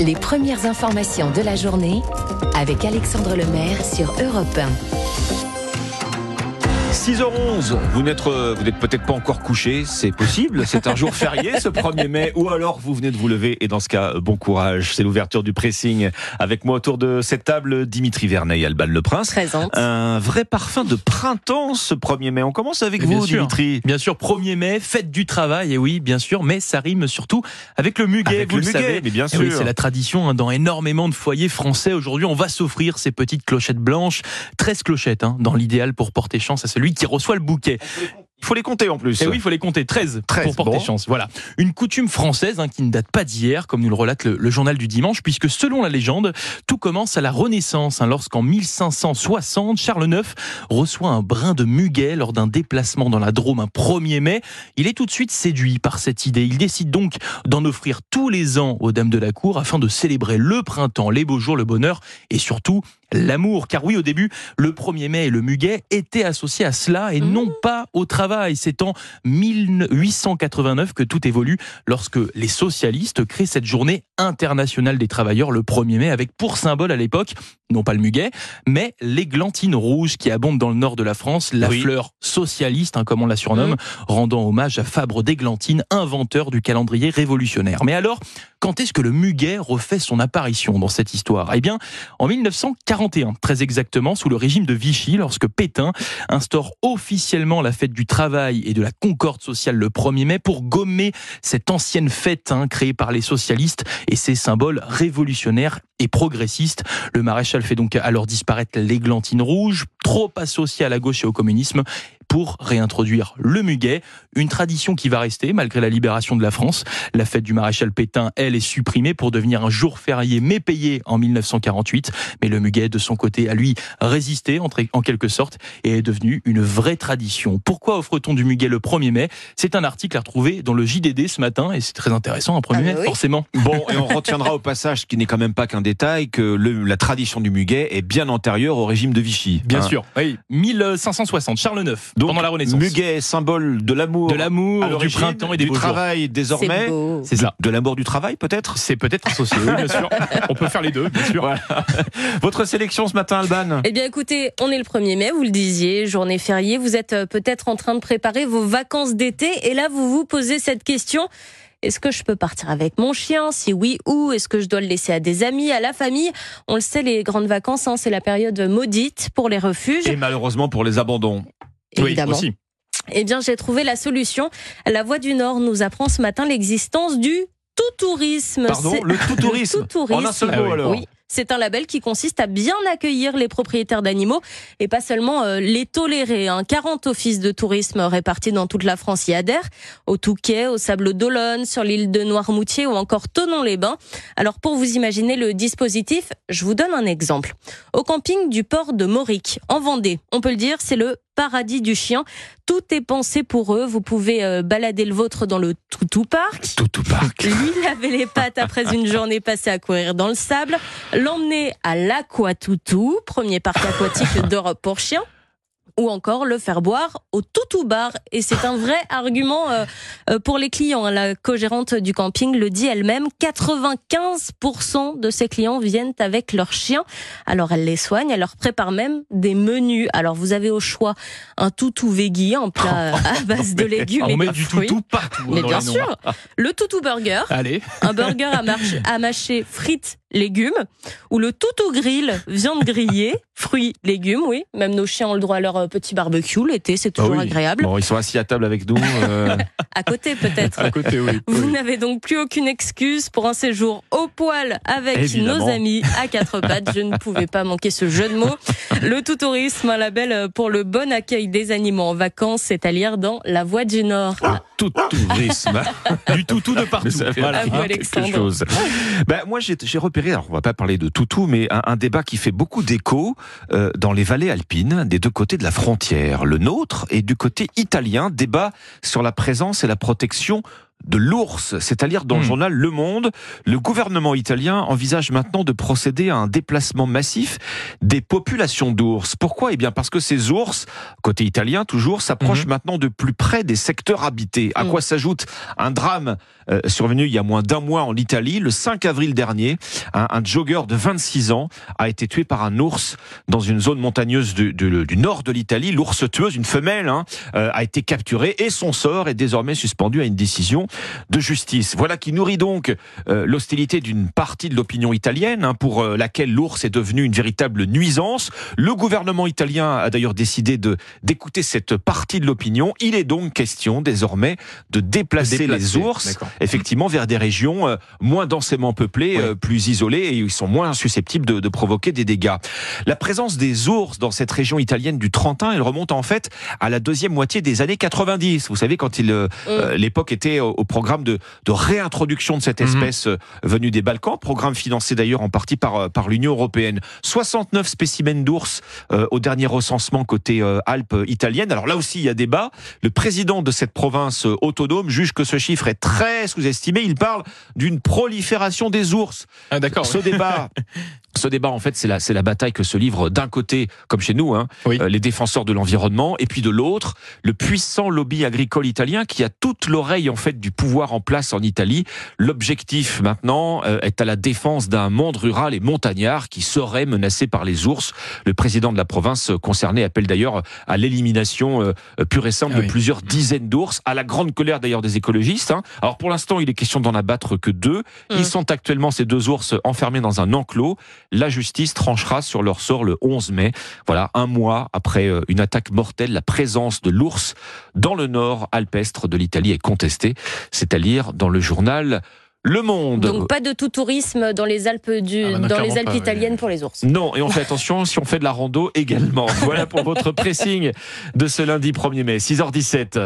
Les premières informations de la journée avec Alexandre Lemaire sur Europe 1. 6h11, vous n'êtes, euh, vous n'êtes peut-être pas encore couché, c'est possible, c'est un jour férié ce 1er mai, ou alors vous venez de vous lever, et dans ce cas, bon courage, c'est l'ouverture du pressing. Avec moi autour de cette table, Dimitri Vernet et Alban Le Prince. Présente. Un vrai parfum de printemps ce 1er mai. On commence avec vous, sûr. Dimitri. Bien sûr, 1er mai, fête du travail, et oui, bien sûr, mais ça rime surtout avec le muguet, Avec vous le le, muguet, savez. mais bien Eh oui, sûr. c'est la tradition hein, dans énormément de foyers français. Aujourd'hui, on va s'offrir ces petites clochettes blanches, 13 clochettes, hein, dans l'idéal pour porter chance à celui qui reçoit le bouquet. Il faut les compter en plus. Et oui, il faut les compter 13, 13, pour porter bon. chance. Voilà. Une coutume française hein, qui ne date pas d'hier, comme nous le relate le, le journal du dimanche, puisque selon la légende, tout commence à la Renaissance, hein, lorsqu'en 1560, Charles IX reçoit un brin de muguet lors d'un déplacement dans la Drôme un 1er mai. Il est tout de suite séduit par cette idée. Il décide donc d'en offrir tous les ans aux dames de la cour afin de célébrer le printemps, les beaux jours, le bonheur et surtout l'amour. Car oui, au début, le 1er mai et le muguet étaient associés à cela et non pas au travail. C'est en 1889 que tout évolue lorsque les socialistes créent cette journée internationale des travailleurs le 1er mai avec pour symbole à l'époque, non pas le muguet, mais l'églantine rouge qui abonde dans le nord de la France, la Oui. fleur socialiste, hein, comme on la surnomme, rendant hommage à Fabre d'Églantine, inventeur du calendrier révolutionnaire. Mais alors, quand est-ce que le muguet refait son apparition dans cette histoire? Eh bien, en 1941, très exactement, sous le régime de Vichy, lorsque Pétain instaure officiellement la fête du travail et de la concorde sociale le 1er mai pour gommer cette ancienne fête hein, créée par les socialistes et ses symboles révolutionnaires et progressistes. Le maréchal fait donc alors disparaître l'églantine rouge, trop associée à la gauche et au communisme, pour réintroduire le muguet, une tradition qui va rester malgré la libération de la France. La fête du maréchal Pétain, elle, est supprimée pour devenir un jour férié mais payé en 1948. Mais le muguet, de son côté, a lui résisté en quelque sorte et est devenu une vraie tradition. Pourquoi offre-t-on du muguet le 1er mai? C'est un article à retrouver dans le JDD ce matin et c'est très intéressant, un 1er Ah, mai, bah oui. forcément. Bon, et on retiendra au passage, ce qui n'est quand même pas qu'un détail, que le- la tradition du muguet est bien antérieure au régime de Vichy. Bien Hein. sûr, oui. 1560, Charles IX, Donc, pendant la Renaissance. Muguet, symbole de l'amour. De l'amour, du printemps et des du beaux jours. travail désormais. C'est ça. De l'amour du travail peut-être C'est peut-être associé, oui, bien sûr. On peut faire les deux, bien sûr. Voilà. Votre sélection ce matin, Alban Eh bien, écoutez, on est le 1er mai, vous le disiez, journée fériée. Vous êtes euh, peut-être en train de préparer vos vacances d'été. Et là, vous vous posez cette question. Est-ce que je peux partir avec mon chien? Si oui, où? Est-ce que je dois le laisser à des amis, à la famille? On le sait, les grandes vacances, hein, c'est la période maudite pour les refuges. Et malheureusement pour les abandons. évidemment. Oui, aussi. Eh bien, j'ai trouvé la solution. La Voix du Nord nous apprend ce matin l'existence du tout-tourisme. Pardon, C'est- le tout-tourisme. Le tout-tourisme. En un seul mot alors. Oui. C'est un label qui consiste à bien accueillir les propriétaires d'animaux et pas seulement euh, les tolérer. Hein. 40 offices de tourisme répartis dans toute la France y adhèrent, au Touquet, au Sable d'Olonne, sur l'île de Noirmoutier ou encore Tonon-les-Bains. Alors pour vous imaginer le dispositif, je vous donne un exemple. Au camping du port de Mauric, en Vendée, on peut le dire, c'est le paradis du chien. Tout est pensé pour eux. Vous pouvez euh, balader le vôtre dans le Toutou Park Toutou Park. lui laver les pattes après une journée passée à courir dans le sable, l'emmener à l'Aquatoutou, premier parc aquatique d'Europe pour chiens, ou encore le faire boire au Toutou Bar. Et c'est un vrai argument euh, euh, pour les clients. hein. La co-gérante du camping le dit elle-même, 95% de ses clients viennent avec leurs chiens. Alors elle les soigne, elle leur prépare même des menus. Alors vous avez au choix un toutou veggie, un plat à base de légumes et On met de du fruits. toutou partout. Mais dans bien sûr, le toutou burger, Allez. un burger à, à mâcher frites, légumes, ou le toutou grill, viande grillée, fruits, légumes, oui. Même nos chiens ont le droit à leur euh, petit barbecue l'été, c'est toujours Ah oui. agréable. Bon, ils sont assis à table avec nous. euh, À côté peut-être. À côté, oui. Vous Oui. n'avez donc plus aucune excuse pour un séjour au poil avec Évidemment. nos amis à quatre pattes. Je ne pouvais pas manquer ce jeu de mots. Le tout-tourisme, un label pour le bon accueil des animaux en vacances, c'est à lire dans La Voix du Nord. tout tourisme. Du toutou de partout. Ça fait Voilà. Quelque Alexandre. chose. Ben, moi, j'ai j'ai repéré, alors on va pas parler de toutou, mais un, un débat qui fait beaucoup d'écho euh, dans les vallées alpines, des deux côtés de la frontière. Le nôtre et du côté italien, débat sur la présence et la protection de l'ours, c'est à dire dans le Hmm. journal Le Monde, le gouvernement italien envisage maintenant de procéder à un déplacement massif des populations d'ours. Pourquoi? Eh bien parce que ces ours, côté italien toujours, s'approchent Mhm. maintenant de plus près des secteurs habités. À Hmm. quoi s'ajoute un drame euh, survenu il y a moins d'un mois en Italie, le 5 avril dernier, un, un jogger de 26 ans a été tué par un ours dans une zone montagneuse du, du- du nord de l'Italie. L'ours tueuse, une femelle, hein, euh, a été capturée et son sort est désormais suspendu à une décision de justice. Voilà qui nourrit donc euh, l'hostilité d'une partie de l'opinion italienne, hein, pour euh, laquelle l'ours est devenu une véritable nuisance. Le gouvernement italien a d'ailleurs décidé de d'écouter cette partie de l'opinion. Il est donc question désormais de déplacer, Déplacer, les ours effectivement vers des régions euh, moins densément peuplées, Oui. euh, plus isolées et ils sont moins susceptibles de, de provoquer des dégâts. La présence des ours dans cette région italienne du Trentin, elle remonte en fait à la deuxième moitié des années 90. Vous savez quand il euh, euh, l'époque était au, au programme de, de réintroduction de cette Mhm. espèce euh, venue des Balkans, programme financé d'ailleurs en partie par euh, par l'Union européenne. 69 spécimens d'ours euh, au dernier recensement côté euh, Alpes italiennes. Alors là aussi il y a débat. Le président de cette province autonome juge que ce chiffre est très sous-estimé. Il parle d'une prolifération des ours. Ah, d'accord. Ce débat, ce débat en fait, c'est la, c'est la bataille que se livrent d'un côté, comme chez nous, hein, Oui. euh, les défenseurs de l'environnement, et puis de l'autre, le puissant lobby agricole italien qui a toute l'oreille en fait du pouvoir en place en Italie. L'objectif maintenant euh, est à la défense d'un monde rural et montagnard qui serait menacé par les ours. Le président de la province concernée appelle d'ailleurs à l'élimination euh, pure et simple Ah de plusieurs dizaines d'ours, à la grande colère d'ailleurs des écologistes. hein. Alors pour l'instant, il est question d'en abattre que deux. Mm. Ils sont actuellement ces deux ours enfermés dans un enclos. La justice tranchera sur leur sort le 11 mai. Voilà, un mois après euh, une attaque mortelle, la présence de l'ours dans le nord alpestre de l'Italie est contestée. C'est à lire dans le journal Le Monde. Donc pas de tout tourisme dans les Alpes du, Ah bah non, dans les Alpes pas, italiennes pour les ours. Non, et on fait attention si on fait de la rando également. Voilà pour votre pressing de ce lundi 1er mai, 6h17.